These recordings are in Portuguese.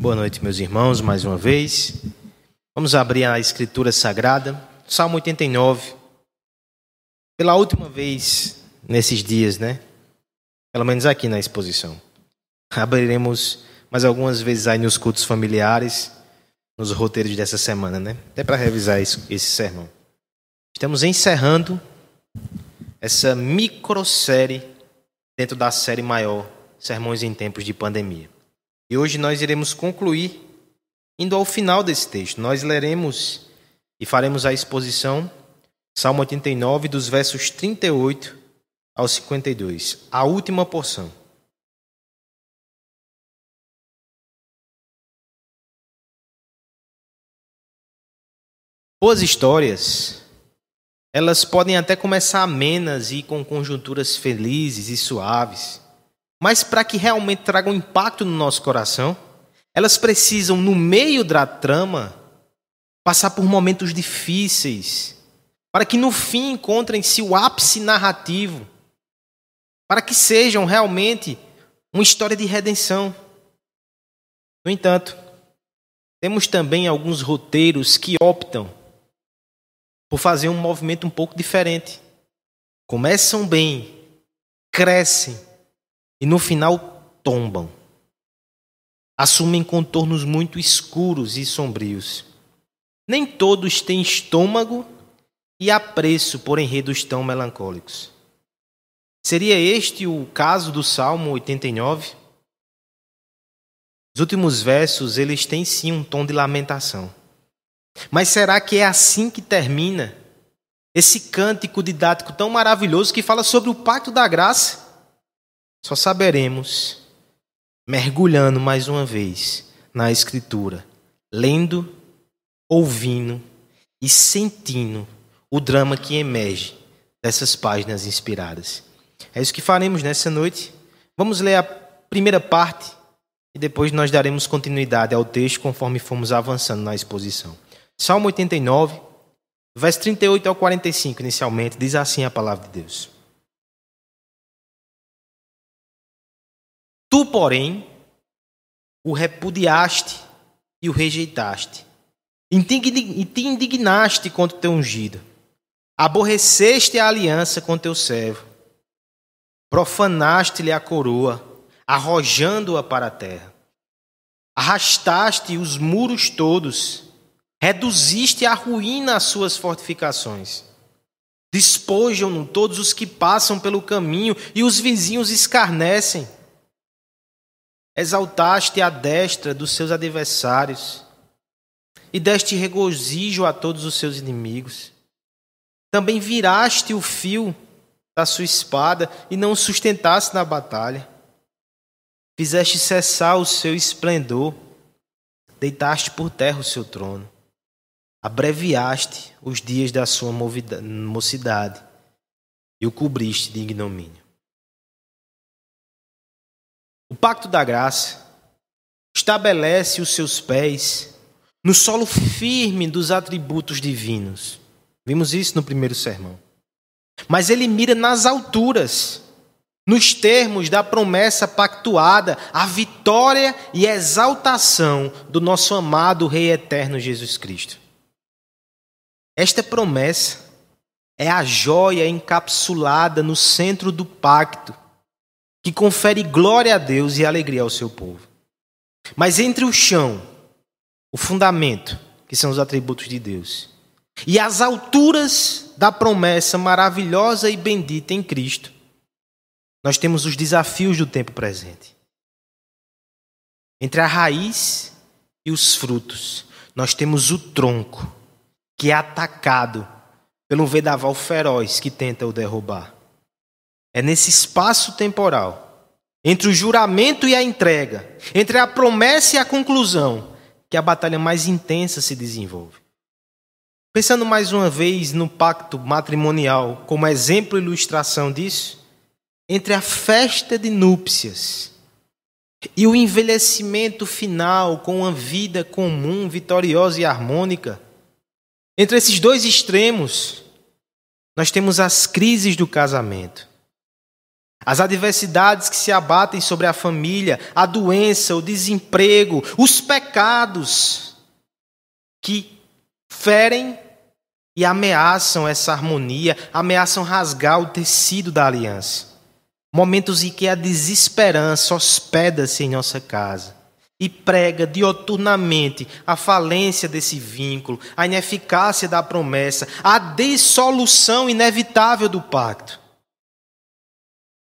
Boa noite, meus irmãos, mais uma vez. Vamos abrir a Escritura Sagrada, Salmo 89. Pela última vez nesses dias, né? Pelo menos aqui na exposição. Abriremos mais algumas vezes aí nos cultos familiares, nos roteiros dessa semana, né? Até para revisar esse, sermão. Estamos encerrando essa microsérie dentro da série maior, Sermões em Tempos de Pandemia. E hoje nós iremos concluir indo ao final desse texto. Nós leremos e faremos a exposição, Salmo 89, dos versos 38 ao 52, a última porção. Boas histórias, elas podem até começar amenas e com conjunturas felizes e suaves. Mas para que realmente tragam impacto no nosso coração, elas precisam, no meio da trama, passar por momentos difíceis, para que no fim encontrem-se o ápice narrativo, para que sejam realmente uma história de redenção. No entanto, temos também alguns roteiros que optam por fazer um movimento um pouco diferente. Começam bem, crescem, e no final tombam. Assumem contornos muito escuros e sombrios. Nem todos têm estômago e apreço por enredos tão melancólicos. Seria este o caso do Salmo 89? Os últimos versos, eles têm sim um tom de lamentação. Mas será que é assim que termina esse cântico didático tão maravilhoso que fala sobre o pacto da graça? Só saberemos mergulhando mais uma vez na Escritura, lendo, ouvindo e sentindo o drama que emerge dessas páginas inspiradas. É isso que faremos nessa noite. Vamos ler a primeira parte e depois nós daremos continuidade ao texto conforme fomos avançando na exposição. Salmo 89, verso 38 ao 45, inicialmente, diz assim a palavra de Deus. Tu, porém, o repudiaste e o rejeitaste, e te indignaste contra o teu ungido, aborreceste a aliança com teu servo, profanaste-lhe a coroa, arrojando-a para a terra, arrastaste os muros todos, reduziste à ruína as suas fortificações. Despojam-no todos os que passam pelo caminho, e os vizinhos escarnecem. Exaltaste a destra dos seus adversários e deste regozijo a todos os seus inimigos. Também viraste o fio da sua espada e não o sustentaste na batalha. Fizeste cessar o seu esplendor, deitaste por terra o seu trono. Abreviaste os dias da sua mocidade e o cobriste de ignomínio. O pacto da graça estabelece os seus pés no solo firme dos atributos divinos. Vimos isso no primeiro sermão. Mas ele mira nas alturas, nos termos da promessa pactuada, a vitória e exaltação do nosso amado Rei eterno Jesus Cristo. Esta promessa é a joia encapsulada no centro do pacto que confere glória a Deus e alegria ao seu povo. Mas entre o chão, o fundamento, que são os atributos de Deus, e as alturas da promessa maravilhosa e bendita em Cristo, nós temos os desafios do tempo presente. Entre a raiz e os frutos, nós temos o tronco, que é atacado pelo vendaval feroz que tenta o derrubar. É nesse espaço temporal, entre o juramento e a entrega, entre a promessa e a conclusão, que a batalha mais intensa se desenvolve. Pensando mais uma vez no pacto matrimonial como exemplo e ilustração disso, entre a festa de núpcias e o envelhecimento final com uma vida comum, vitoriosa e harmônica, entre esses dois extremos, nós temos as crises do casamento as adversidades que se abatem sobre a família, a doença, o desemprego, os pecados que ferem e ameaçam essa harmonia, ameaçam rasgar o tecido da aliança. Momentos em que a desesperança hospeda-se em nossa casa e prega dioturnamente a falência desse vínculo, a ineficácia da promessa, a dissolução inevitável do pacto.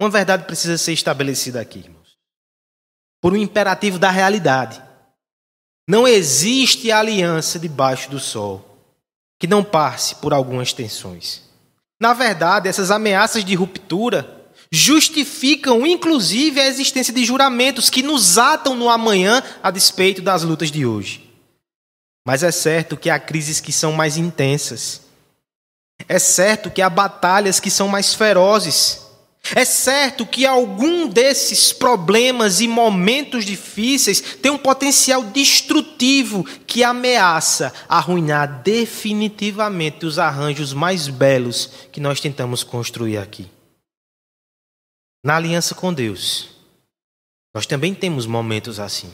Uma verdade precisa ser estabelecida aqui, irmãos. Por um imperativo da realidade. Não existe aliança debaixo do sol que não passe por algumas tensões. Na verdade, essas ameaças de ruptura justificam inclusive a existência de juramentos que nos atam no amanhã a despeito das lutas de hoje. Mas é certo que há crises que são mais intensas. É certo que há batalhas que são mais ferozes. É certo que algum desses problemas e momentos difíceis tem um potencial destrutivo que ameaça arruinar definitivamente os arranjos mais belos que nós tentamos construir aqui. Na aliança com Deus, nós também temos momentos assim,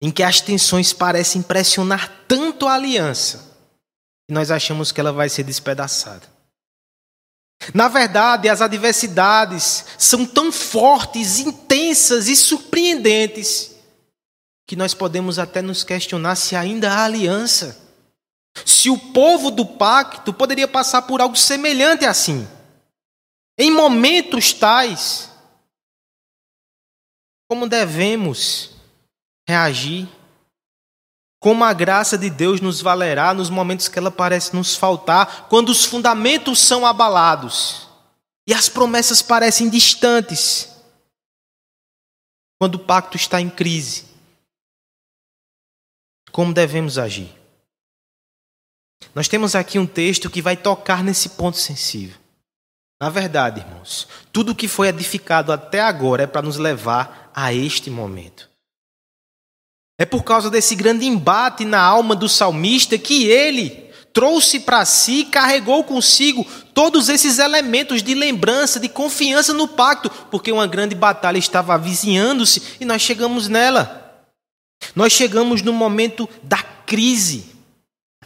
em que as tensões parecem pressionar tanto a aliança que nós achamos que ela vai ser despedaçada. Na verdade, as adversidades são tão fortes, intensas e surpreendentes que nós podemos até nos questionar se ainda há aliança. Se o povo do pacto poderia passar por algo semelhante assim. Em momentos tais, como devemos reagir? Como a graça de Deus nos valerá nos momentos que ela parece nos faltar, quando os fundamentos são abalados e as promessas parecem distantes, quando o pacto está em crise? Como devemos agir? Nós temos aqui um texto que vai tocar nesse ponto sensível. Na verdade, irmãos, tudo que foi edificado até agora é para nos levar a este momento. É por causa desse grande embate na alma do salmista que ele trouxe para si, carregou consigo todos esses elementos de lembrança, de confiança no pacto, porque uma grande batalha estava avizinhando-se e nós chegamos nela. Nós chegamos no momento da crise,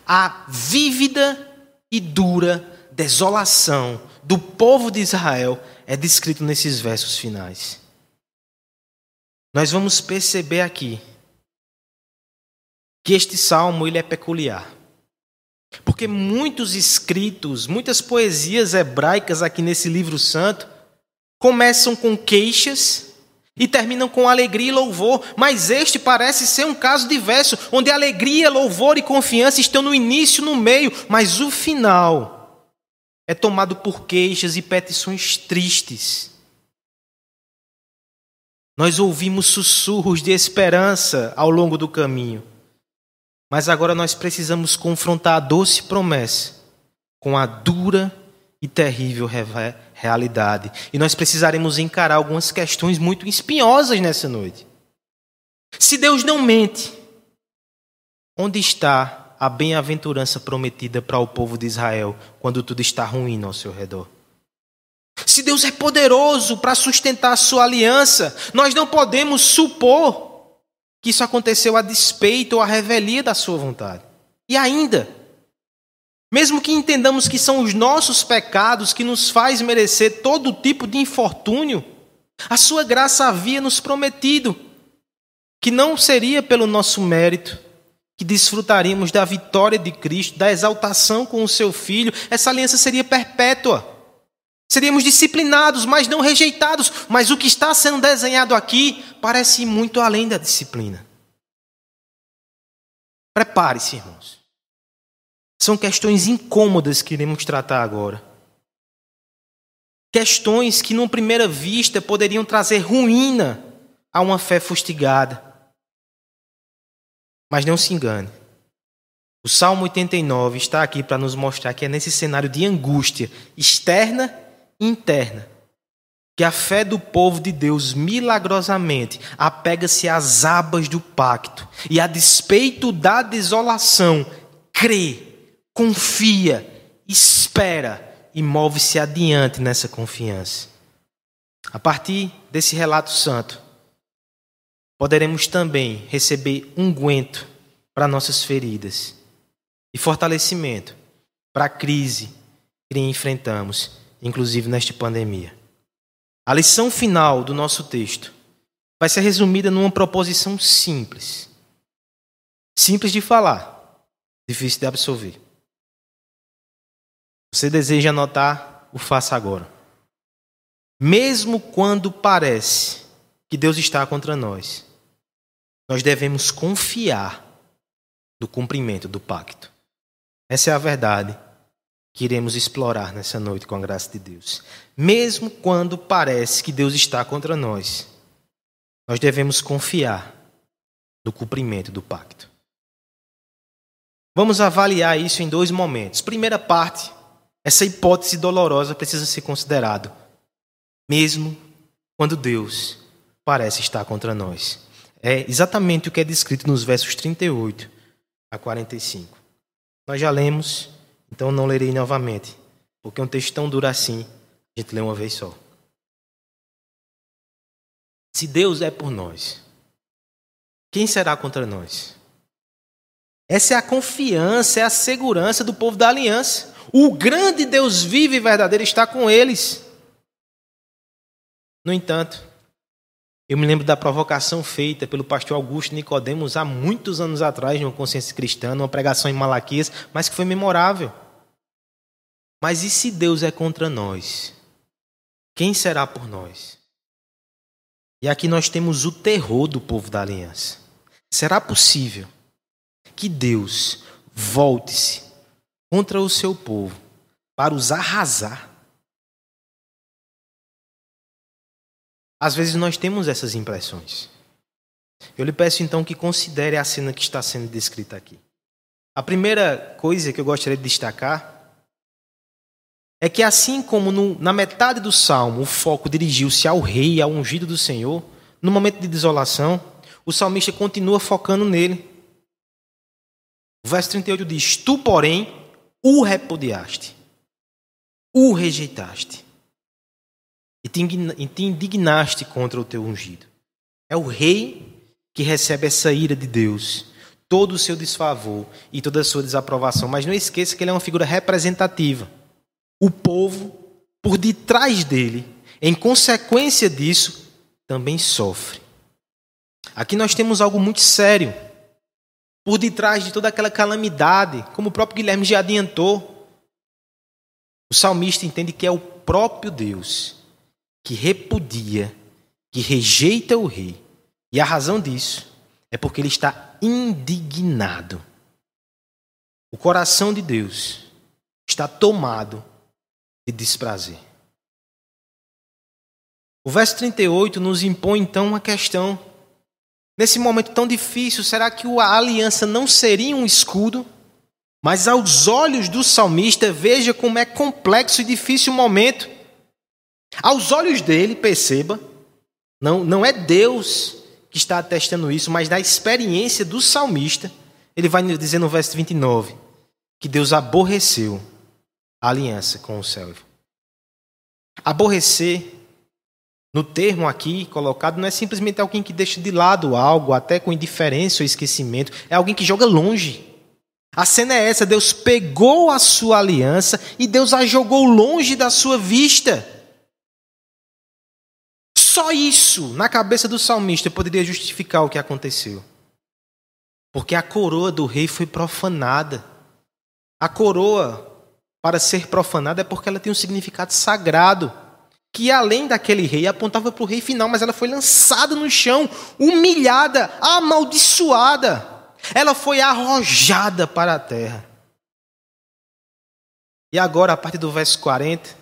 a vívida e dura desolação do povo de Israel é descrito nesses versos finais. Nós vamos perceber aqui que este salmo ele é peculiar. Porque muitos escritos, muitas poesias hebraicas aqui nesse livro santo começam com queixas e terminam com alegria e louvor, mas este parece ser um caso diverso, onde alegria, louvor e confiança estão no início, no meio, mas o final é tomado por queixas e petições tristes. Nós ouvimos sussurros de esperança ao longo do caminho, mas agora nós precisamos confrontar a doce promessa com a dura e terrível realidade. E nós precisaremos encarar algumas questões muito espinhosas nessa noite. Se Deus não mente, onde está a bem-aventurança prometida para o povo de Israel quando tudo está ruim ao seu redor. Se Deus é poderoso para sustentar a sua aliança, nós não podemos supor que isso aconteceu a despeito ou a revelia da sua vontade. E ainda, mesmo que entendamos que são os nossos pecados que nos faz merecer todo tipo de infortúnio, a sua graça havia nos prometido que não seria pelo nosso mérito, que desfrutaríamos da vitória de Cristo, da exaltação com o seu Filho, essa aliança seria perpétua. Seríamos disciplinados, mas não rejeitados. Mas o que está sendo desenhado aqui parece muito além da disciplina. Prepare-se, irmãos. São questões incômodas que iremos tratar agora. Questões que, numa primeira vista, poderiam trazer ruína a uma fé fustigada. Mas não se engane. O Salmo 89 está aqui para nos mostrar que é nesse cenário de angústia externa interna que a fé do povo de Deus milagrosamente apega-se às abas do pacto e, a despeito da desolação, crê, confia, espera e move-se adiante nessa confiança. A partir desse relato santo, poderemos também receber unguento para nossas feridas e fortalecimento para a crise que enfrentamos, inclusive nesta pandemia. A lição final do nosso texto vai ser resumida numa proposição simples. Simples de falar, difícil de absorver. Você deseja anotar, o faça agora. Mesmo quando parece que Deus está contra nós, nós devemos confiar no cumprimento do pacto. Essa é a verdade que iremos explorar nessa noite com a graça de Deus. Mesmo quando parece que Deus está contra nós, nós devemos confiar no cumprimento do pacto. Vamos avaliar isso em dois momentos. Primeira parte, essa hipótese dolorosa precisa ser considerada, mesmo quando Deus parece estar contra nós. É exatamente o que é descrito nos versos 38 a 45. Nós já lemos, então não lerei novamente, porque um texto tão duro assim, a gente lê uma vez só. Se Deus é por nós, quem será contra nós? Essa é a confiança, é a segurança do povo da aliança. O grande Deus vivo e verdadeiro está com eles. No entanto, eu me lembro da provocação feita pelo pastor Augusto Nicodemos há muitos anos atrás, numa consciência cristã, numa pregação em Malaquias, mas que foi memorável. Mas e se Deus é contra nós? Quem será por nós? E aqui nós temos o terror do povo da aliança. Será possível que Deus volte-se contra o seu povo para os arrasar? Às vezes nós temos essas impressões. Eu lhe peço então que considere a cena que está sendo descrita aqui. A primeira coisa que eu gostaria de destacar é que assim como no, na metade do salmo o foco dirigiu-se ao rei, ao ungido do Senhor, no momento de desolação, o salmista continua focando nele. O verso 38 diz: Tu, porém, o repudiaste, o rejeitaste e te indignaste contra o teu ungido. É o rei que recebe essa ira de Deus, todo o seu desfavor e toda a sua desaprovação. Mas não esqueça que ele é uma figura representativa o povo, por detrás dele, em consequência disso, também sofre. Aqui nós temos algo muito sério. Por detrás de toda aquela calamidade, como o próprio Guilherme já adiantou, o salmista entende que é o próprio Deus que repudia, que rejeita o rei. E a razão disso é porque ele está indignado. O coração de Deus está tomado e desprazer. O verso 38 nos impõe então uma questão. Nesse momento tão difícil, será que a aliança não seria um escudo? Mas aos olhos do salmista, veja como é complexo e difícil o momento. Aos olhos dele, perceba, não, não é Deus que está atestando isso, mas da experiência do salmista, ele vai dizer no verso 29 que Deus aborreceu a aliança com o servo. Aborrecer, no termo aqui colocado, não é simplesmente alguém que deixa de lado algo, até com indiferença ou esquecimento, é alguém que joga longe. A cena é essa: Deus pegou a sua aliança e Deus a jogou longe da sua vista. Só isso, na cabeça do salmista, poderia justificar o que aconteceu. Porque a coroa do rei foi profanada. A coroa para ser profanada é porque ela tem um significado sagrado. Que além daquele rei, apontava para o rei final, mas ela foi lançada no chão, humilhada, amaldiçoada. Ela foi arrojada para a terra. E agora, a partir do verso 40,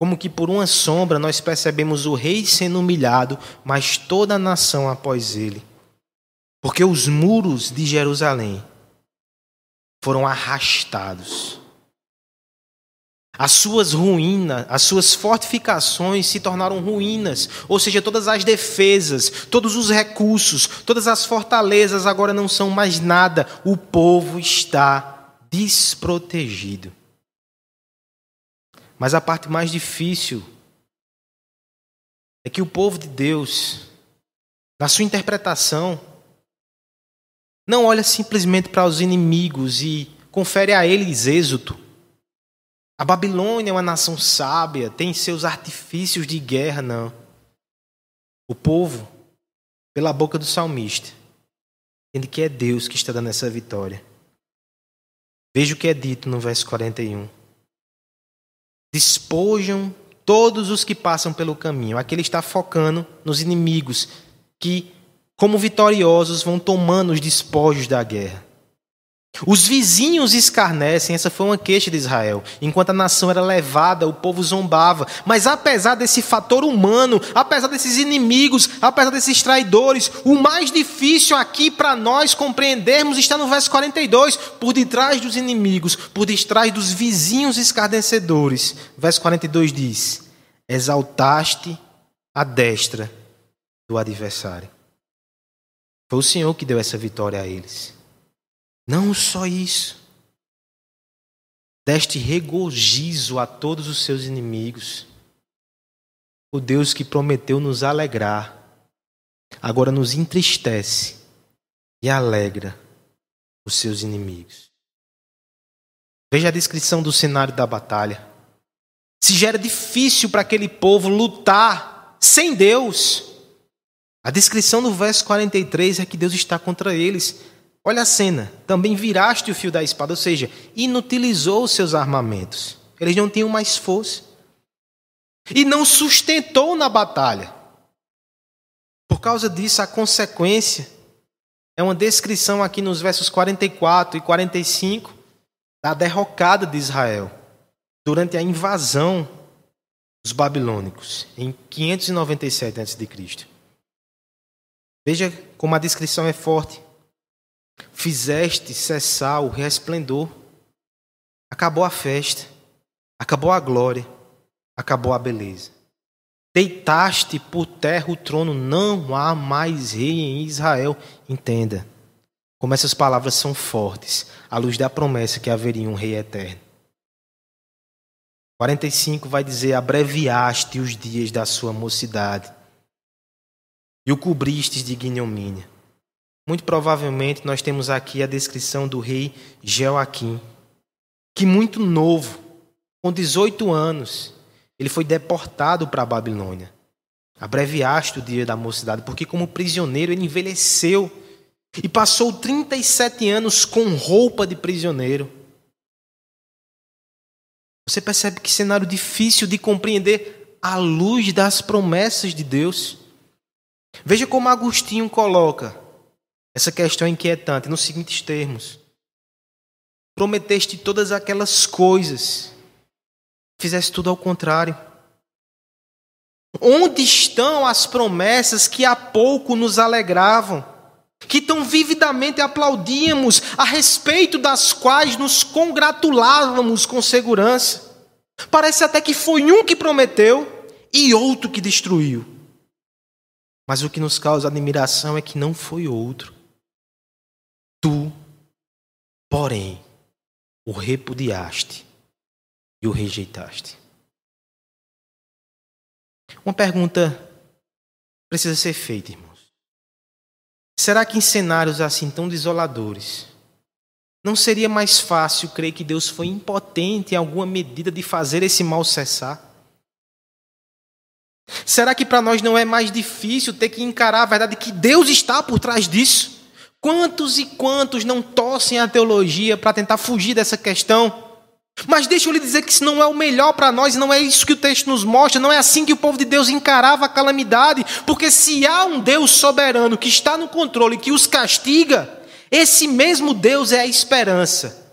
como que por uma sombra nós percebemos o rei sendo humilhado, mas toda a nação após ele. Porque os muros de Jerusalém foram arrastados as suas ruínas, as suas fortificações se tornaram ruínas, ou seja, todas as defesas, todos os recursos, todas as fortalezas agora não são mais nada. O povo está desprotegido. Mas a parte mais difícil é que o povo de Deus, na sua interpretação, não olha simplesmente para os inimigos e confere a eles êxito. A Babilônia é uma nação sábia, tem seus artifícios de guerra, não. O povo, pela boca do salmista, entende que é Deus que está dando essa vitória. Veja o que é dito no verso 41. Despojam todos os que passam pelo caminho. Aqui ele está focando nos inimigos que, como vitoriosos, vão tomando os despojos da guerra. Os vizinhos escarnecem, essa foi uma queixa de Israel. Enquanto a nação era levada, o povo zombava. Mas apesar desse fator humano, apesar desses inimigos, apesar desses traidores, o mais difícil aqui para nós compreendermos está no verso 42. Por detrás dos inimigos, por detrás dos vizinhos escarnecedores. Verso 42 diz: Exaltaste a destra do adversário. Foi o Senhor que deu essa vitória a eles. Não só isso. Deste regozijo a todos os seus inimigos. O Deus que prometeu nos alegrar, agora nos entristece e alegra os seus inimigos. Veja a descrição do cenário da batalha. Se já era difícil para aquele povo lutar sem Deus, a descrição do verso 43 é que Deus está contra eles. Olha a cena. Também viraste o fio da espada, ou seja, inutilizou os seus armamentos. Eles não tinham mais força. E não sustentou na batalha. Por causa disso, a consequência é uma descrição aqui nos versos 44 e 45 da derrocada de Israel durante a invasão dos babilônicos em 597 a.C. Veja como a descrição é forte. Fizeste cessar o resplendor. Acabou a festa, acabou a glória, acabou a beleza. Deitaste por terra o trono, não há mais rei em Israel. Entenda como essas palavras são fortes, à luz da promessa que haveria um rei eterno. 45 vai dizer: abreviaste os dias da sua mocidade e o cobristes de ignomínia. Muito provavelmente nós temos aqui a descrição do rei Joaquim, que muito novo, com 18 anos, ele foi deportado para a Babilônia. Abreviaste o dia da mocidade, porque como prisioneiro ele envelheceu e passou 37 anos com roupa de prisioneiro. Você percebe que cenário difícil de compreender à luz das promessas de Deus. Veja como Agostinho coloca essa questão é inquietante nos seguintes termos: Prometeste todas aquelas coisas, fizeste tudo ao contrário. Onde estão as promessas que há pouco nos alegravam, que tão vividamente aplaudíamos, a respeito das quais nos congratulávamos com segurança? Parece até que foi um que prometeu e outro que destruiu. Mas o que nos causa admiração é que não foi outro. Tu, porém, o repudiaste e o rejeitaste. Uma pergunta precisa ser feita, irmãos. Será que em cenários assim tão desoladores, não seria mais fácil crer que Deus foi impotente em alguma medida de fazer esse mal cessar? Será que para nós não é mais difícil ter que encarar a verdade que Deus está por trás disso? Quantos e quantos não tossem a teologia para tentar fugir dessa questão? Mas deixa eu lhe dizer que isso não é o melhor para nós, não é isso que o texto nos mostra, não é assim que o povo de Deus encarava a calamidade, porque se há um Deus soberano que está no controle, que os castiga, esse mesmo Deus é a esperança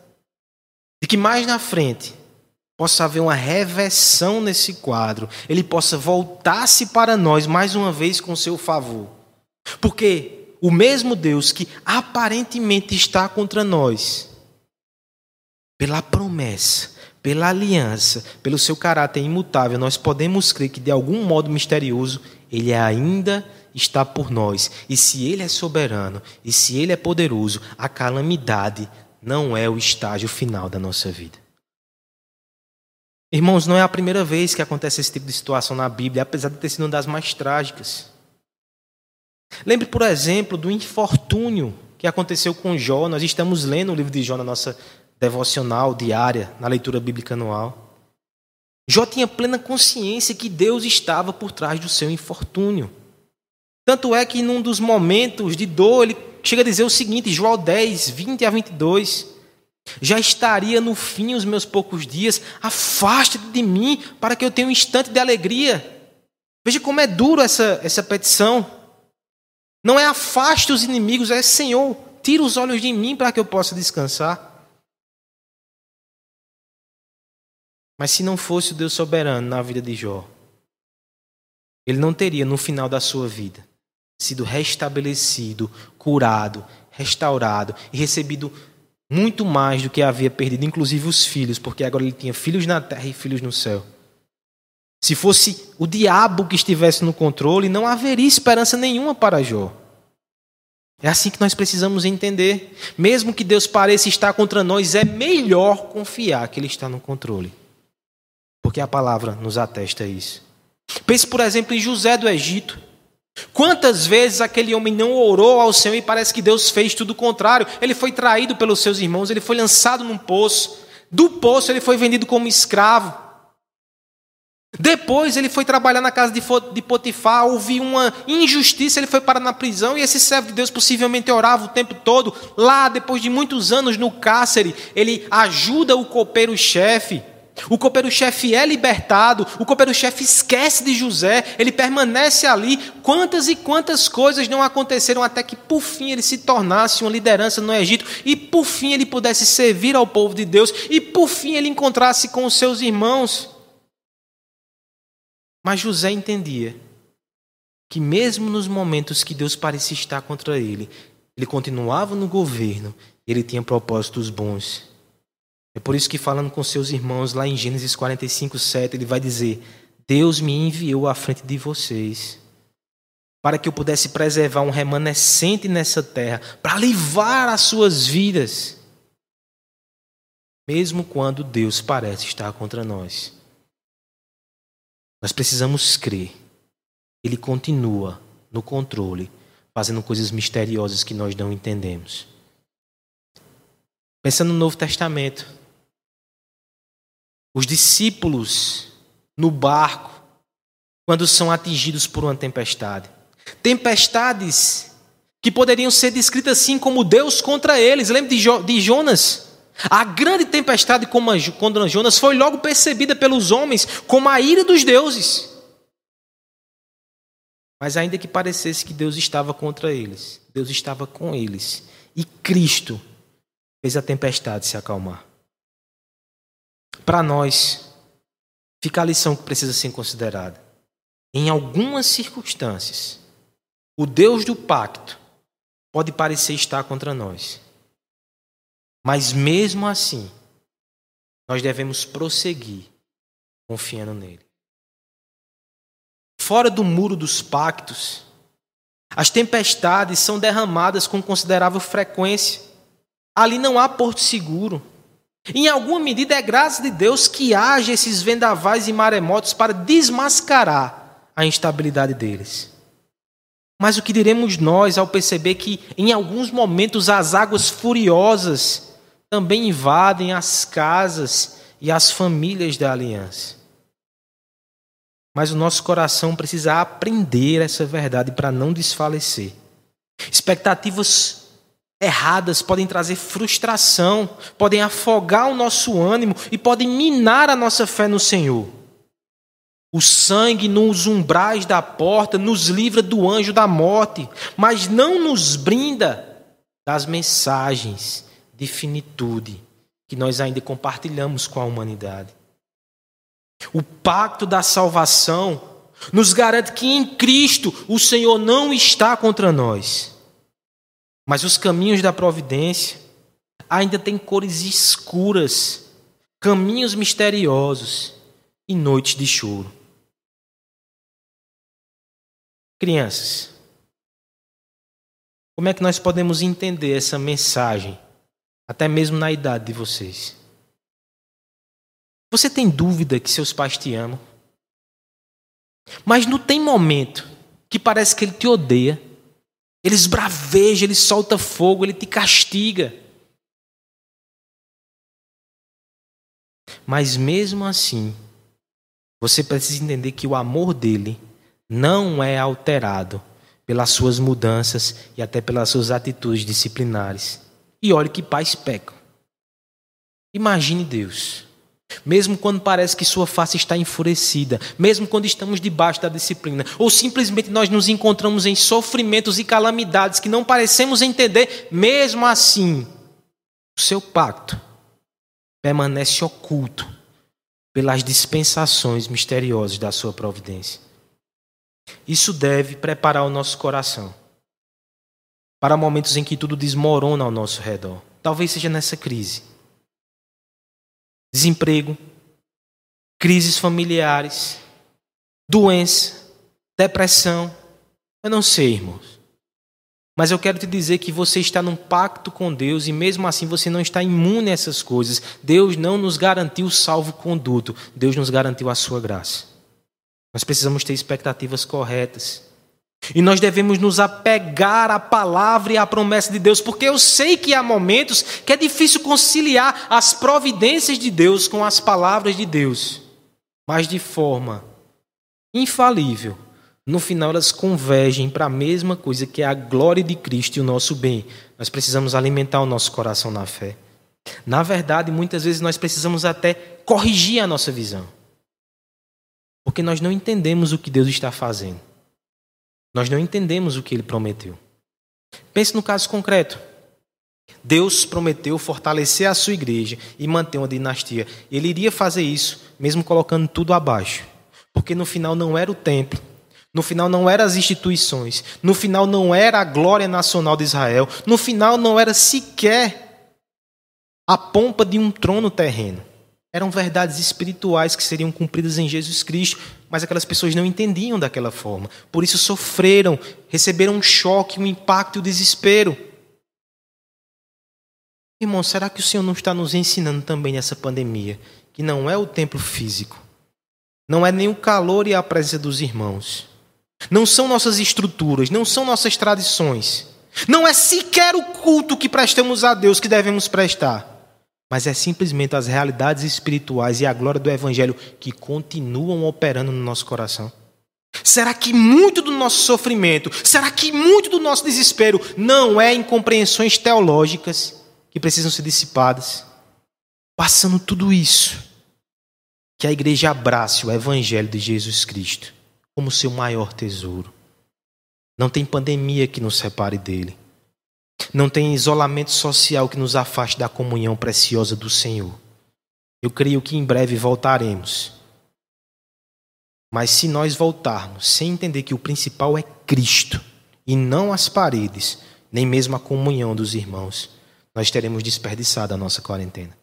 de que mais na frente possa haver uma reversão nesse quadro, ele possa voltar-se para nós mais uma vez com seu favor. Porque o mesmo Deus que aparentemente está contra nós, pela promessa, pela aliança, pelo seu caráter imutável, nós podemos crer que de algum modo misterioso ele ainda está por nós. E se ele é soberano, e se ele é poderoso, a calamidade não é o estágio final da nossa vida. Irmãos, não é a primeira vez que acontece esse tipo de situação na Bíblia, apesar de ter sido uma das mais trágicas. Lembre, por exemplo, do infortúnio que aconteceu com Jó. Nós estamos lendo o livro de Jó na nossa devocional diária, na leitura bíblica anual. Jó tinha plena consciência que Deus estava por trás do seu infortúnio. Tanto é que num dos momentos de dor, ele chega a dizer o seguinte, João 10, 20 a 22. Já estaria no fim os meus poucos dias, afaste-te de mim para que eu tenha um instante de alegria. Veja como é duro essa, essa petição. Não é afaste os inimigos, é Senhor, tira os olhos de mim para que eu possa descansar. Mas se não fosse o Deus soberano na vida de Jó, ele não teria, no final da sua vida, sido restabelecido, curado, restaurado e recebido muito mais do que havia perdido, inclusive os filhos, porque agora ele tinha filhos na terra e filhos no céu. Se fosse o diabo que estivesse no controle, não haveria esperança nenhuma para Jó. É assim que nós precisamos entender. Mesmo que Deus pareça estar contra nós, é melhor confiar que Ele está no controle. Porque a palavra nos atesta isso. Pense, por exemplo, em José do Egito. Quantas vezes aquele homem não orou ao Senhor e parece que Deus fez tudo o contrário? Ele foi traído pelos seus irmãos, ele foi lançado num poço. Do poço ele foi vendido como escravo. Depois ele foi trabalhar na casa de Potifar, ouviu uma injustiça, ele foi parar na prisão e esse servo de Deus possivelmente orava o tempo todo. Lá, depois de muitos anos no cárcere, ele ajuda o copeiro-chefe. O copeiro-chefe é libertado, o copeiro-chefe esquece de José, ele permanece ali. Quantas e quantas coisas não aconteceram até que, por fim, ele se tornasse uma liderança no Egito e, por fim, ele pudesse servir ao povo de Deus e, por fim, ele encontrasse com os seus irmãos. Mas José entendia que, mesmo nos momentos que Deus parecia estar contra ele, ele continuava no governo, ele tinha propósitos bons. É por isso que, falando com seus irmãos, lá em Gênesis 45, 7, ele vai dizer: Deus me enviou à frente de vocês para que eu pudesse preservar um remanescente nessa terra, para livrar as suas vidas, mesmo quando Deus parece estar contra nós. Nós precisamos crer. Ele continua no controle, fazendo coisas misteriosas que nós não entendemos. Pensando no Novo Testamento, os discípulos no barco, quando são atingidos por uma tempestade. Tempestades que poderiam ser descritas assim como Deus contra eles. Lembra de Jonas? A grande tempestade contra Jonas foi logo percebida pelos homens como a ira dos deuses. Mas ainda que parecesse que Deus estava contra eles, Deus estava com eles. E Cristo fez a tempestade se acalmar. Para nós, fica a lição que precisa ser considerada. Em algumas circunstâncias, o Deus do pacto pode parecer estar contra nós. Mas mesmo assim, nós devemos prosseguir confiando nele. Fora do muro dos pactos, as tempestades são derramadas com considerável frequência. Ali não há porto seguro. Em alguma medida é graça de Deus que haja esses vendavais e maremotos para desmascarar a instabilidade deles. Mas o que diremos nós ao perceber que em alguns momentos as águas furiosas também invadem as casas e as famílias da aliança. Mas o nosso coração precisa aprender essa verdade para não desfalecer. Expectativas erradas podem trazer frustração, podem afogar o nosso ânimo e podem minar a nossa fé no Senhor. O sangue nos umbrais da porta nos livra do anjo da morte, mas não nos brinda das mensagens de finitude que nós ainda compartilhamos com a humanidade. O pacto da salvação nos garante que em Cristo o Senhor não está contra nós. Mas os caminhos da providência ainda têm cores escuras, caminhos misteriosos e noites de choro. Crianças, como é que nós podemos entender essa mensagem até mesmo na idade de vocês. Você tem dúvida que seus pais te amam? Mas não tem momento que parece que ele te odeia. Ele esbraveja, ele solta fogo, ele te castiga. Mas mesmo assim, você precisa entender que o amor dele não é alterado pelas suas mudanças e até pelas suas atitudes disciplinares. E olhe que pais pecam. Imagine Deus. Mesmo quando parece que sua face está enfurecida, mesmo quando estamos debaixo da disciplina, ou simplesmente nós nos encontramos em sofrimentos e calamidades que não parecemos entender, mesmo assim, o seu pacto permanece oculto pelas dispensações misteriosas da sua providência. Isso deve preparar o nosso coração para momentos em que tudo desmorona ao nosso redor. Talvez seja nessa crise. Desemprego, crises familiares, doença, depressão. Eu não sei, irmãos. Mas eu quero te dizer que você está num pacto com Deus e mesmo assim você não está imune a essas coisas. Deus não nos garantiu o salvo-conduto, Deus nos garantiu a sua graça. Nós precisamos ter expectativas corretas. E nós devemos nos apegar à palavra e à promessa de Deus, porque eu sei que há momentos que é difícil conciliar as providências de Deus com as palavras de Deus, mas de forma infalível no final elas convergem para a mesma coisa que é a glória de Cristo e o nosso bem. Nós precisamos alimentar o nosso coração na fé. Na verdade, muitas vezes nós precisamos até corrigir a nossa visão. Porque nós não entendemos o que Deus está fazendo. Nós não entendemos o que ele prometeu. Pense no caso concreto. Deus prometeu fortalecer a sua igreja e manter uma dinastia. Ele iria fazer isso, mesmo colocando tudo abaixo. Porque no final não era o templo, no final não eram as instituições, no final não era a glória nacional de Israel, no final não era sequer a pompa de um trono terreno. Eram verdades espirituais que seriam cumpridas em Jesus Cristo, mas aquelas pessoas não entendiam daquela forma. Por isso sofreram, receberam um choque, um impacto e um desespero. Irmão, será que o Senhor não está nos ensinando também nessa pandemia que não é o templo físico, não é nem o calor e a presença dos irmãos, não são nossas estruturas, não são nossas tradições. Não é sequer o culto que prestamos a Deus que devemos prestar. Mas é simplesmente as realidades espirituais e a glória do Evangelho que continuam operando no nosso coração. Será que muito do nosso sofrimento, será que muito do nosso desespero não é incompreensões teológicas que precisam ser dissipadas? Passando tudo isso, que a igreja abrace o Evangelho de Jesus Cristo como seu maior tesouro. Não tem pandemia que nos separe dele. Não tem isolamento social que nos afaste da comunhão preciosa do Senhor. Eu creio que em breve voltaremos. Mas se nós voltarmos sem entender que o principal é Cristo e não as paredes, nem mesmo a comunhão dos irmãos, nós teremos desperdiçado a nossa quarentena.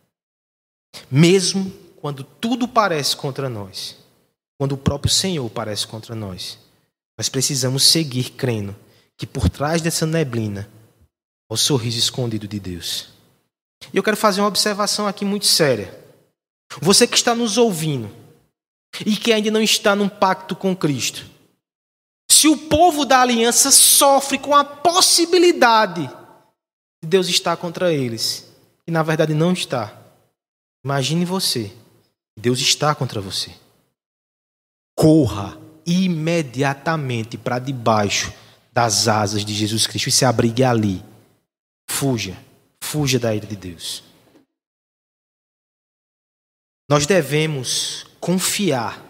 Mesmo quando tudo parece contra nós, quando o próprio Senhor parece contra nós. Nós precisamos seguir crendo que por trás dessa neblina é o sorriso escondido de Deus. E eu quero fazer uma observação aqui muito séria. Você que está nos ouvindo e que ainda não está num pacto com Cristo, se o povo da aliança sofre com a possibilidade de Deus estar contra eles, e na verdade não está, imagine você, Deus está contra você corra imediatamente para debaixo das asas de Jesus Cristo e se abrigue ali. Fuja, fuja da ira de Deus. Nós devemos confiar,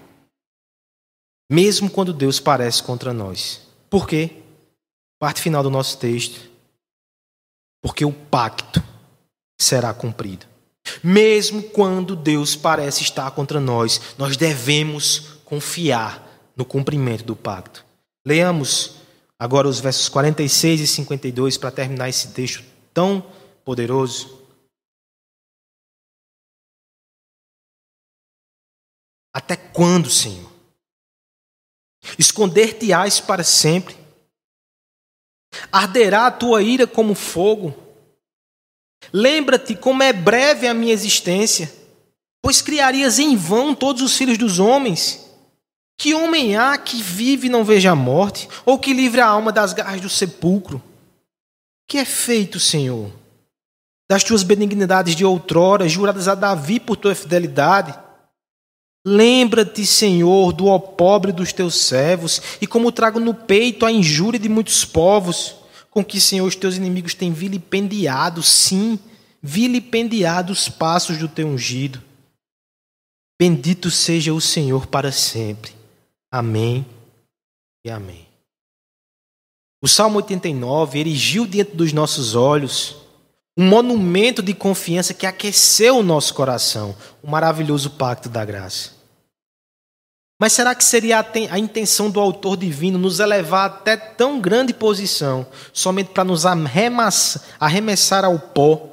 mesmo quando Deus parece contra nós. Por quê? Parte final do nosso texto. Porque o pacto será cumprido. Mesmo quando Deus parece estar contra nós, nós devemos confiar no cumprimento do pacto. Leamos agora os versos 46 e 52 para terminar esse texto tão poderoso. Até quando, Senhor? Esconder-te-ás para sempre? Arderá a tua ira como fogo? Lembra-te como é breve a minha existência. Pois criarias em vão todos os filhos dos homens. Que homem há que vive e não veja a morte, ou que livre a alma das garras do sepulcro? Que é feito, Senhor, das tuas benignidades de outrora, juradas a Davi por tua fidelidade? Lembra-te, Senhor, do pobre dos teus servos, e como trago no peito a injúria de muitos povos, com que, Senhor, os teus inimigos têm vilipendiado, sim, vilipendiado os passos do teu ungido. Bendito seja o Senhor para sempre. Amém e amém. O Salmo 89 erigiu diante dos nossos olhos um monumento de confiança que aqueceu o nosso coração, o maravilhoso pacto da graça. Mas será que seria a, intenção do autor divino nos elevar até tão grande posição somente para nos arremessar ao pó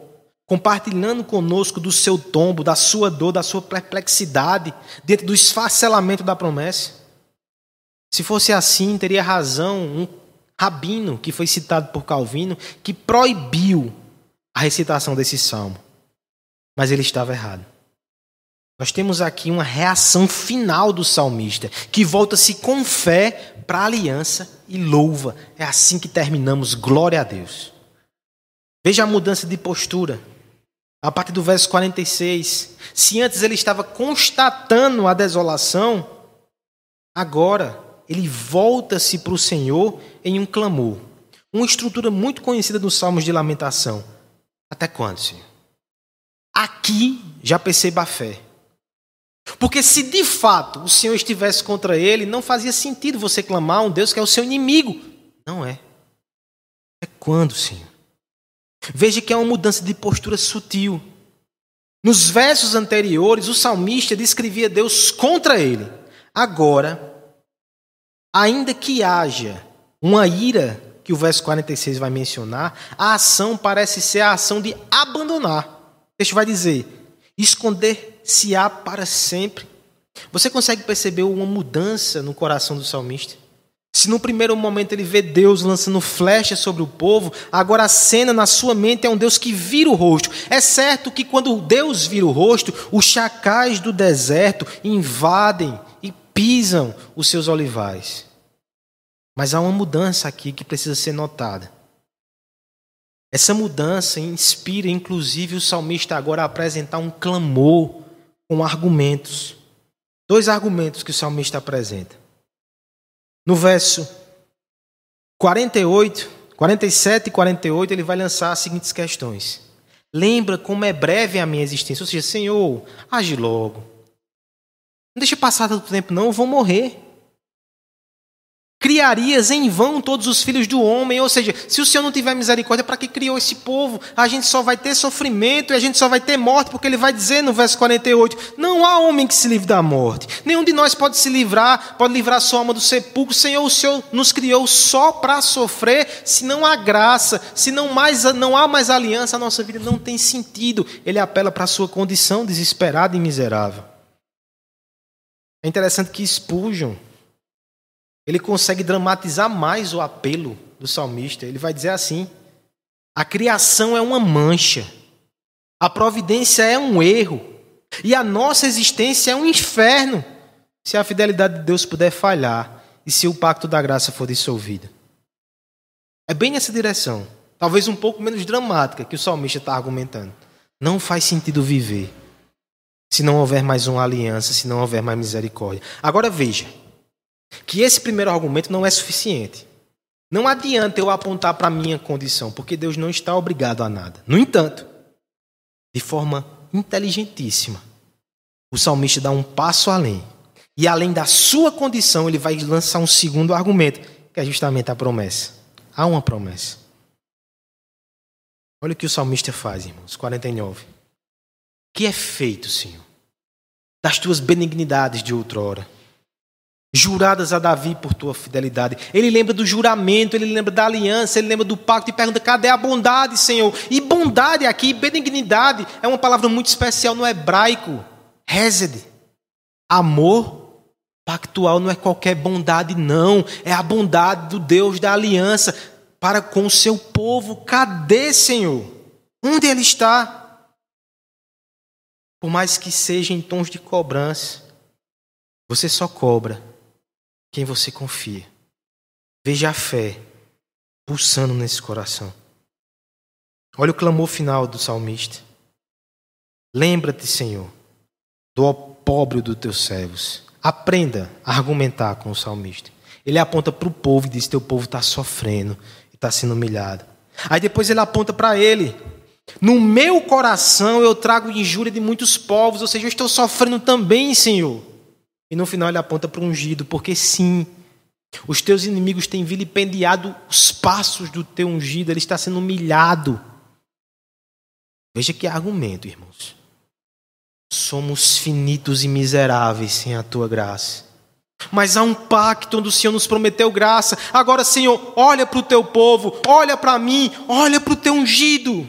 compartilhando conosco do seu tombo, da sua dor, da sua perplexidade, dentro do esfacelamento da promessa? Se fosse assim, teria razão um rabino que foi citado por Calvino que proibiu a recitação desse salmo. Mas ele estava errado. Nós temos aqui uma reação final do salmista, que volta-se com fé para a aliança e louva. É assim que terminamos. Glória a Deus. Veja a mudança de postura. A partir do verso 46. Se antes ele estava constatando a desolação, agora ele volta-se para o Senhor em um clamor. Uma estrutura muito conhecida dos Salmos de Lamentação. Até quando, Senhor? Aqui já perceba a fé. Porque se de fato o Senhor estivesse contra ele, não fazia sentido você clamar a um Deus que é o seu inimigo. Não é. É quando, Senhor? Veja que é uma mudança de postura sutil. Nos versos anteriores, o salmista descrevia Deus contra ele. Agora, ainda que haja uma ira, que o verso 46 vai mencionar, a ação parece ser a ação de abandonar. O texto vai dizer: esconder-se-á para sempre. Você consegue perceber uma mudança no coração do salmista? Se no primeiro momento ele vê Deus lançando flechas sobre o povo, agora a cena na sua mente é um Deus que vira o rosto. É certo que quando Deus vira o rosto, os chacais do deserto invadem pisam os seus olivais. Mas há uma mudança aqui que precisa ser notada. Essa mudança inspira, inclusive, o salmista agora a apresentar um clamor com argumentos. Dois argumentos que o salmista apresenta. No verso 48, 47 e 48, ele vai lançar as seguintes questões. Lembra como é breve a minha existência. Ou seja, Senhor, age logo. Não deixe passar tanto tempo, não, eu vou morrer criarias em vão todos os filhos do homem. Ou seja, se o Senhor não tiver misericórdia, para que criou esse povo? A gente só vai ter sofrimento e a gente só vai ter morte, porque ele vai dizer no verso 48: Não há homem que se livre da morte. Nenhum de nós pode se livrar, pode livrar sua alma do sepulcro. Senhor, o Senhor nos criou só para sofrer, se não há graça, se não, mais, não há mais aliança, a nossa vida não tem sentido. Ele apela para a sua condição desesperada e miserável. É interessante que expujam ele consegue dramatizar mais o apelo do salmista. Ele vai dizer assim: a criação é uma mancha, a providência é um erro, e a nossa existência é um inferno se a fidelidade de Deus puder falhar e se o pacto da graça for dissolvido. É bem nessa direção, talvez um pouco menos dramática, que o salmista está argumentando. Não faz sentido viver se não houver mais uma aliança, se não houver mais misericórdia. Agora veja que esse primeiro argumento não é suficiente. Não adianta eu apontar para a minha condição, porque Deus não está obrigado a nada. No entanto, de forma inteligentíssima, o salmista dá um passo além. E além da sua condição, ele vai lançar um segundo argumento, que é justamente a promessa. Há uma promessa. Olha o que o salmista faz, irmãos. 49. Que é feito, Senhor, das tuas benignidades de outrora juradas a Davi por tua fidelidade. Ele lembra do juramento, ele lembra da aliança, ele lembra do pacto e pergunta: cadê a bondade, Senhor? E bondade aqui, benignidade, é uma palavra muito especial no hebraico. Hesed. Amor pactual não é qualquer bondade, não. É a bondade do Deus da aliança para com o seu povo. Cadê, Senhor? Onde ele está? Por mais que seja em tons de cobrança, você só cobra quem você confia. Veja a fé pulsando nesse coração. Olha o clamor final do salmista. Lembra-te, Senhor, do opróbrio dos teus servos. Aprenda a argumentar com o salmista. Ele aponta para o povo e diz: Teu povo está sofrendo e está sendo humilhado. Aí depois ele aponta para ele: No meu coração eu trago injúria de muitos povos, ou seja, eu estou sofrendo também, Senhor. E no final ele aponta para o ungido, porque sim, os teus inimigos têm vilipendiado os passos do teu ungido, ele está sendo humilhado. Veja que argumento, irmãos. Somos finitos e miseráveis sem a tua graça. Mas há um pacto onde o Senhor nos prometeu graça. Agora, Senhor, olha para o teu povo, olha para mim, olha para o teu ungido.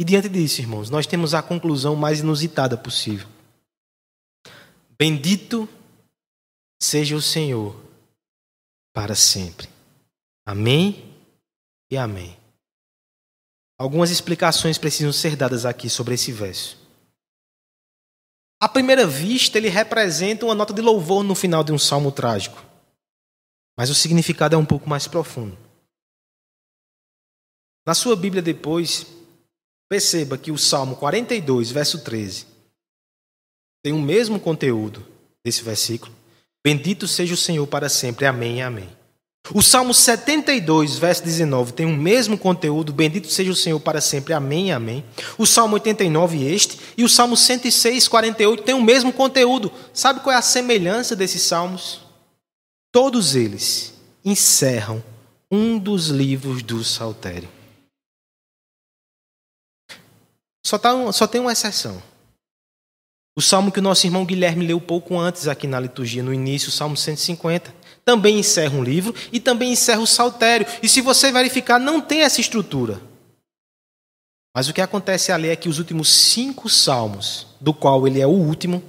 E diante disso, irmãos, nós temos a conclusão mais inusitada possível. Bendito seja o Senhor para sempre. Amém e amém. Algumas explicações precisam ser dadas aqui sobre esse verso. À primeira vista, ele representa uma nota de louvor no final de um salmo trágico. Mas o significado é um pouco mais profundo. Na sua Bíblia, depois, perceba que o Salmo 42, verso 13, tem o mesmo conteúdo desse versículo. Bendito seja o Senhor para sempre. Amém, amém. O Salmo 72, verso 19, tem o mesmo conteúdo, bendito seja o Senhor para sempre, amém, amém. O Salmo 89, este, e o Salmo 106, 48 tem o mesmo conteúdo. Sabe qual é a semelhança desses salmos? Todos eles encerram um dos livros do Saltério. Só, tá, só tem uma exceção. O salmo que o nosso irmão Guilherme leu pouco antes aqui na liturgia, no início, o Salmo 150 também encerra um livro e também encerra o saltério. E se você verificar, não tem essa estrutura. Mas o que acontece ali é que os últimos cinco salmos, do qual ele é o último,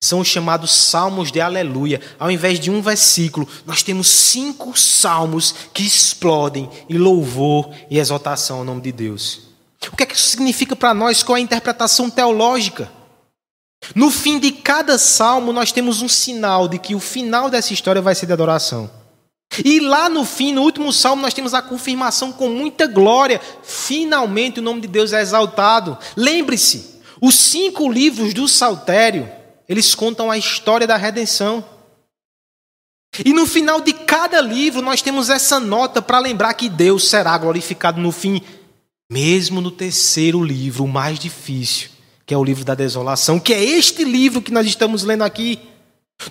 são os chamados salmos de aleluia. Ao invés de um versículo, nós temos cinco salmos que explodem em louvor e exaltação ao nome de Deus. O que é que isso significa para nós? Qual é a interpretação teológica? No fim de cada salmo, nós temos um sinal de que o final dessa história vai ser de adoração. E lá no fim, no último salmo, nós temos a confirmação com muita glória. Finalmente o nome de Deus é exaltado. Lembre-se, os cinco livros do Saltério, eles contam a história da redenção. E no final de cada livro, nós temos essa nota para lembrar que Deus será glorificado no fim, mesmo no terceiro livro, o mais difícil que é o livro da desolação, que é este livro que nós estamos lendo aqui.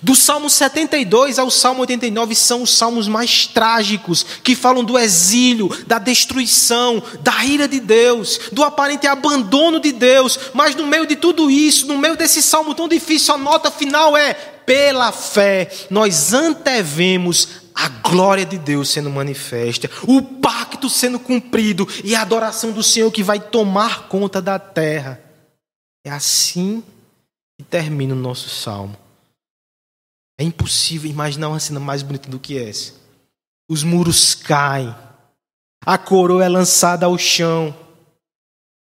Do Salmo 72 ao Salmo 89 são os salmos mais trágicos, que falam do exílio, da destruição, da ira de Deus, do aparente abandono de Deus. Mas no meio de tudo isso, no meio desse salmo tão difícil, a nota final é: pela fé, nós antevemos a glória de Deus sendo manifesta, o pacto sendo cumprido e a adoração do Senhor que vai tomar conta da terra. É assim que termina o nosso salmo. É impossível imaginar uma cena mais bonita do que essa. Os muros caem, a coroa é lançada ao chão,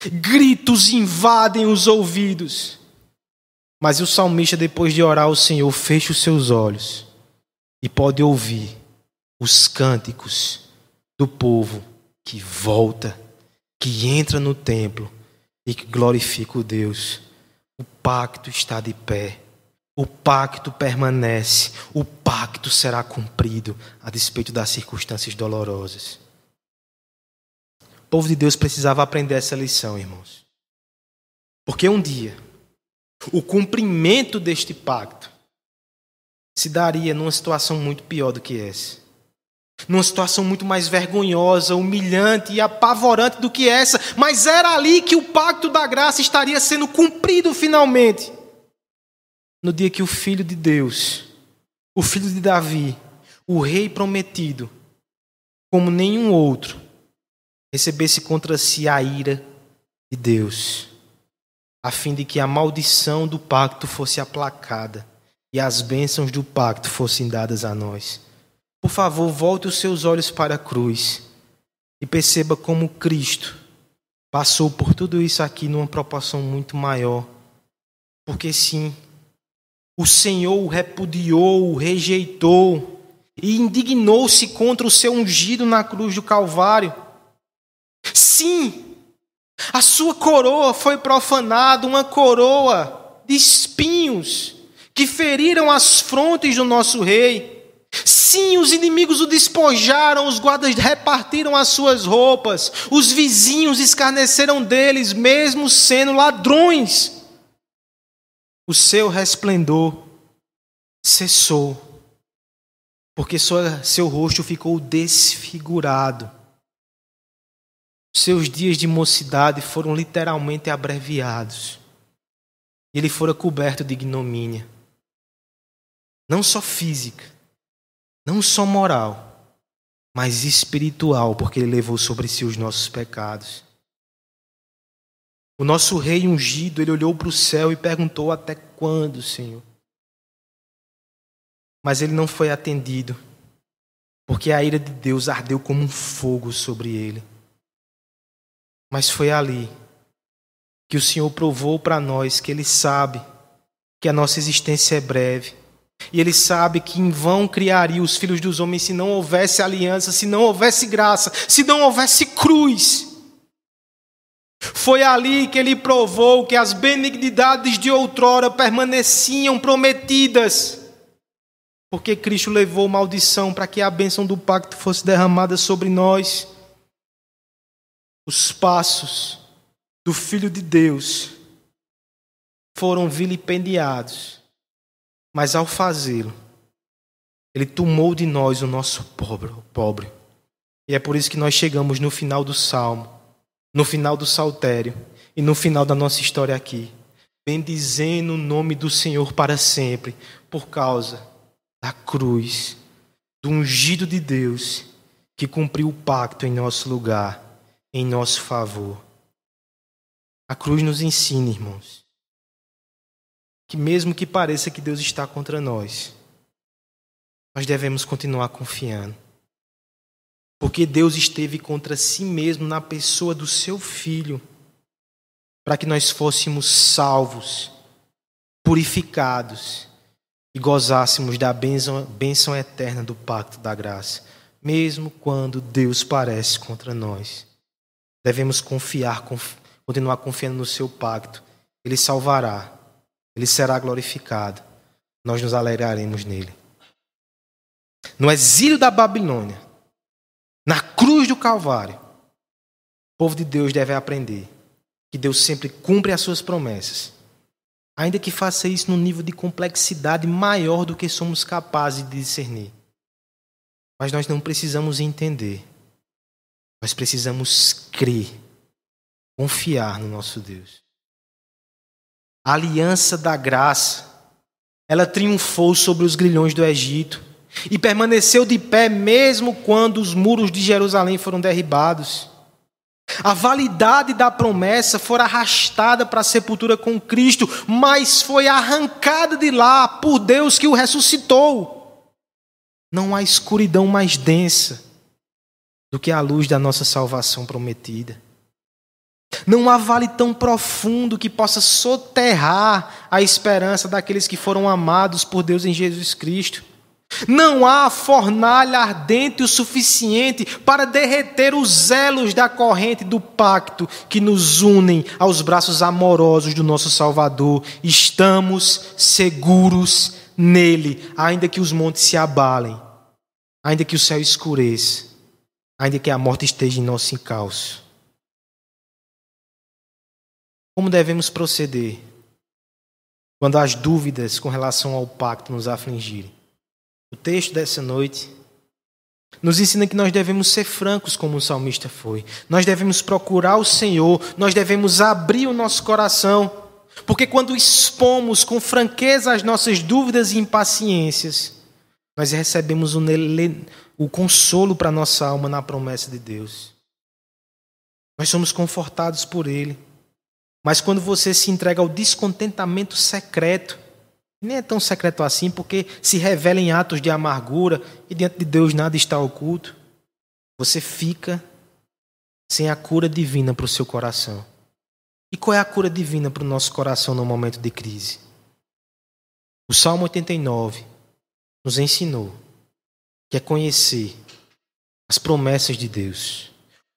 gritos invadem os ouvidos. Mas o salmista, depois de orar ao Senhor, fecha os seus olhos e pode ouvir os cânticos do povo que volta, que entra no templo e que glorifica o Deus. O pacto está de pé. O pacto permanece. O pacto será cumprido a despeito das circunstâncias dolorosas. O povo de Deus precisava aprender essa lição, irmãos. Porque um dia, o cumprimento deste pacto se daria numa situação muito pior do que essa numa situação muito mais vergonhosa, humilhante e apavorante do que essa, mas era ali que o pacto da graça estaria sendo cumprido finalmente. No dia que o Filho de Deus, o Filho de Davi, o Rei prometido, como nenhum outro, recebesse contra si a ira de Deus, a fim de que a maldição do pacto fosse aplacada e as bênçãos do pacto fossem dadas a nós. Por favor, volte os seus olhos para a cruz e perceba como Cristo passou por tudo isso aqui numa proporção muito maior. Porque sim, o Senhor o repudiou, o rejeitou e indignou-se contra o seu ungido na cruz do Calvário. Sim, a sua coroa foi profanada, uma coroa de espinhos que feriram as frontes do nosso rei. Sim, os inimigos o despojaram, os guardas repartiram as suas roupas, os vizinhos escarneceram deles, mesmo sendo ladrões. O seu resplendor cessou, porque seu rosto ficou desfigurado. Seus dias de mocidade foram literalmente abreviados. E ele fora coberto de ignomínia, não só física, não só moral, mas espiritual, porque ele levou sobre si os nossos pecados. O nosso rei ungido, ele olhou para o céu e perguntou: Até quando, Senhor? Mas ele não foi atendido, porque a ira de Deus ardeu como um fogo sobre ele. Mas foi ali que o Senhor provou para nós que Ele sabe que a nossa existência é breve e ele sabe que em vão criaria os filhos dos homens se não houvesse aliança, se não houvesse graça, se não houvesse cruz. Foi ali que ele provou que as benignidades de outrora permaneciam prometidas. Porque Cristo levou maldição para que a bênção do pacto fosse derramada sobre nós. Os passos do Filho de Deus foram vilipendiados mas ao fazê-lo, ele tomou de nós o nosso pobre, pobre. E é por isso que nós chegamos no final do salmo, no final do saltério e no final da nossa história aqui, bendizendo o nome do Senhor para sempre, por causa da cruz, do ungido de Deus que cumpriu o pacto em nosso lugar, em nosso favor. A cruz nos ensina, irmãos, que, mesmo que pareça que Deus está contra nós, nós devemos continuar confiando. Porque Deus esteve contra si mesmo na pessoa do seu filho, para que nós fôssemos salvos, purificados e gozássemos da bênção, bênção eterna do pacto da graça, mesmo quando Deus parece contra nós. Devemos confiar, conf, continuar confiando no seu pacto. Ele salvará ele será glorificado. Nós nos alegraremos nele. No exílio da Babilônia, na cruz do Calvário, o povo de Deus deve aprender que Deus sempre cumpre as suas promessas, ainda que faça isso num nível de complexidade maior do que somos capazes de discernir. Mas nós não precisamos entender, nós precisamos crer, confiar no nosso Deus a aliança da graça, ela triunfou sobre os grilhões do Egito e permaneceu de pé mesmo quando os muros de Jerusalém foram derribados. A validade da promessa fora arrastada para a sepultura com Cristo, mas foi arrancada de lá por Deus que o ressuscitou. Não há escuridão mais densa do que a luz da nossa salvação prometida. Não há vale tão profundo que possa soterrar a esperança daqueles que foram amados por Deus em Jesus Cristo. Não há fornalha ardente o suficiente para derreter os elos da corrente do pacto que nos unem aos braços amorosos do nosso Salvador. Estamos seguros nele, ainda que os montes se abalem, ainda que o céu escureça, ainda que a morte esteja em nosso encalço. Como devemos proceder quando as dúvidas com relação ao pacto nos afligirem? O texto dessa noite nos ensina que nós devemos ser francos, como o salmista foi. Nós devemos procurar o Senhor, nós devemos abrir o nosso coração, porque quando expomos com franqueza as nossas dúvidas e impaciências, nós recebemos o, o consolo para a nossa alma na promessa de Deus. Nós somos confortados por Ele. Mas quando você se entrega ao descontentamento secreto, nem é tão secreto assim, porque se revela em atos de amargura e diante de Deus nada está oculto, você fica sem a cura divina para o seu coração. E qual é a cura divina para o nosso coração no momento de crise? O Salmo 89 nos ensinou que é conhecer as promessas de Deus,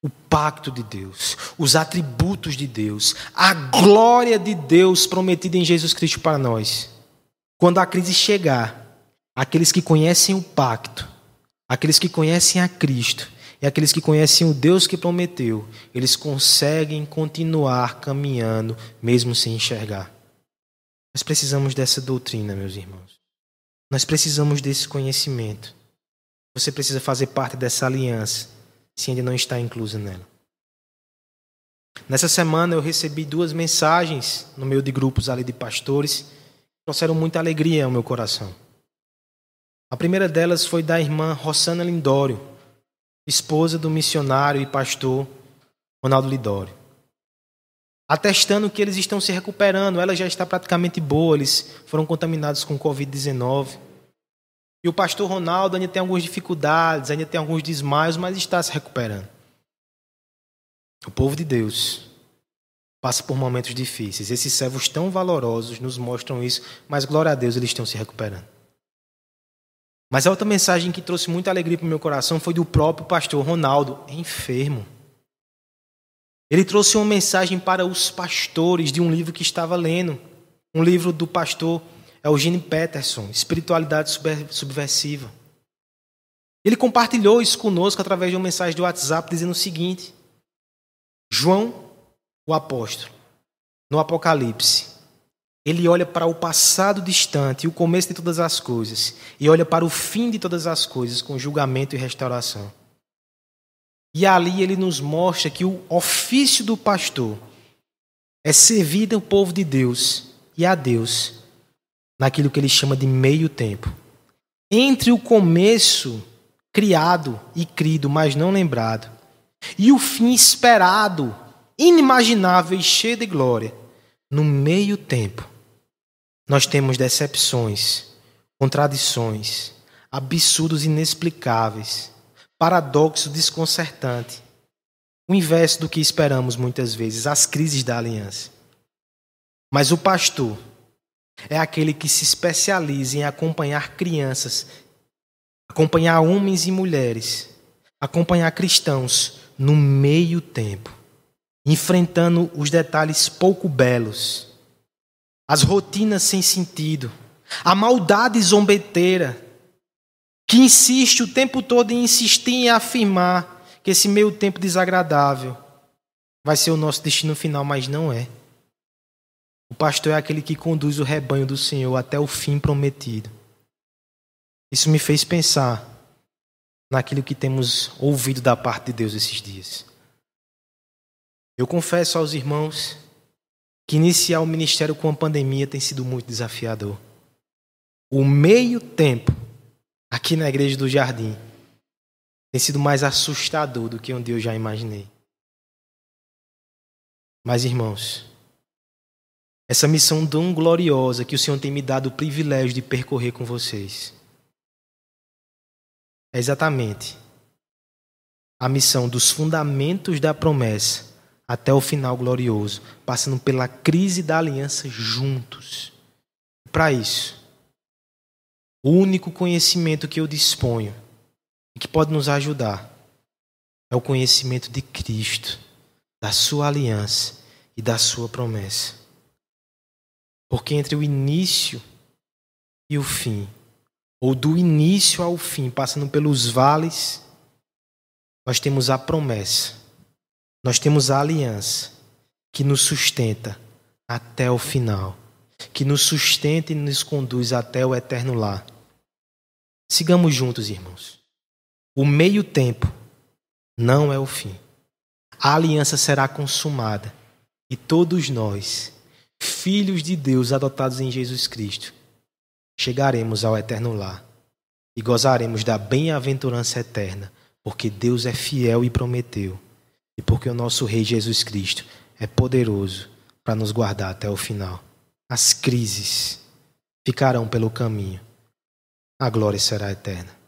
o pacto de Deus, os atributos de Deus, a glória de Deus prometida em Jesus Cristo para nós. Quando a crise chegar, aqueles que conhecem o pacto, aqueles que conhecem a Cristo e aqueles que conhecem o Deus que prometeu, eles conseguem continuar caminhando mesmo sem enxergar. Nós precisamos dessa doutrina, meus irmãos. Nós precisamos desse conhecimento. Você precisa fazer parte dessa aliança, se ainda não está incluso nela. Nessa semana eu recebi duas mensagens no meio de grupos ali de pastores, que trouxeram muita alegria ao meu coração. A primeira delas foi da irmã Rossana Lindório, esposa do missionário e pastor Ronaldo Lidório. Atestando que eles estão se recuperando, ela já está praticamente boa, eles foram contaminados com Covid-19. E o pastor Ronaldo ainda tem algumas dificuldades, ainda tem alguns desmaios, mas está se recuperando. O povo de Deus passa por momentos difíceis. Esses servos tão valorosos nos mostram isso, mas glória a Deus, eles estão se recuperando. Mas a outra mensagem que trouxe muita alegria para o meu coração foi do próprio pastor Ronaldo, enfermo. Ele trouxe uma mensagem para os pastores de um livro que estava lendo, um livro do pastor Eugene Peterson, Espiritualidade Subversiva. Ele compartilhou isso conosco através de uma mensagem de WhatsApp dizendo o seguinte: João, o apóstolo, no Apocalipse, ele olha para o passado distante o começo de todas as coisas, e olha para o fim de todas as coisas com julgamento e restauração. E ali ele nos mostra que o ofício do pastor é servir o povo de Deus e a Deus naquilo que ele chama de meio tempo. Entre o começo criado e crido, mas não lembrado, e o fim esperado, inimaginável e cheio de glória, no meio tempo nós temos decepções, contradições, absurdos inexplicáveis, paradoxo desconcertante. O inverso do que esperamos muitas vezes, as crises da aliança. Mas o pastor é aquele que se especializa em acompanhar crianças, acompanhar homens e mulheres, acompanhar cristãos no meio tempo, enfrentando os detalhes pouco belos as rotinas sem sentido, a maldade zombeteira, que insiste o tempo todo em insistir em afirmar que esse meio tempo desagradável vai ser o nosso destino final, mas não é. O pastor é aquele que conduz o rebanho do Senhor até o fim prometido. Isso me fez pensar naquilo que temos ouvido da parte de Deus esses dias. Eu confesso aos irmãos que iniciar o ministério com a pandemia tem sido muito desafiador. O meio tempo aqui na igreja do Jardim tem sido mais assustador do que onde eu já imaginei. Mas, irmãos, essa missão tão gloriosa que o Senhor tem me dado o privilégio de percorrer com vocês é exatamente a missão dos fundamentos da promessa até o final glorioso, passando pela crise da aliança juntos. Para isso, o único conhecimento que eu disponho e que pode nos ajudar é o conhecimento de Cristo, da sua aliança e da sua promessa. Porque entre o início e o fim, ou do início ao fim, passando pelos vales, nós temos a promessa nós temos a aliança que nos sustenta até o final, que nos sustenta e nos conduz até o eterno lar. Sigamos juntos, irmãos. O meio tempo não é o fim. A aliança será consumada e todos nós, filhos de Deus adotados em Jesus Cristo, chegaremos ao eterno lar e gozaremos da bem-aventurança eterna, porque Deus é fiel e prometeu e porque o nosso Rei Jesus Cristo é poderoso para nos guardar até o final. As crises ficarão pelo caminho, a glória será eterna.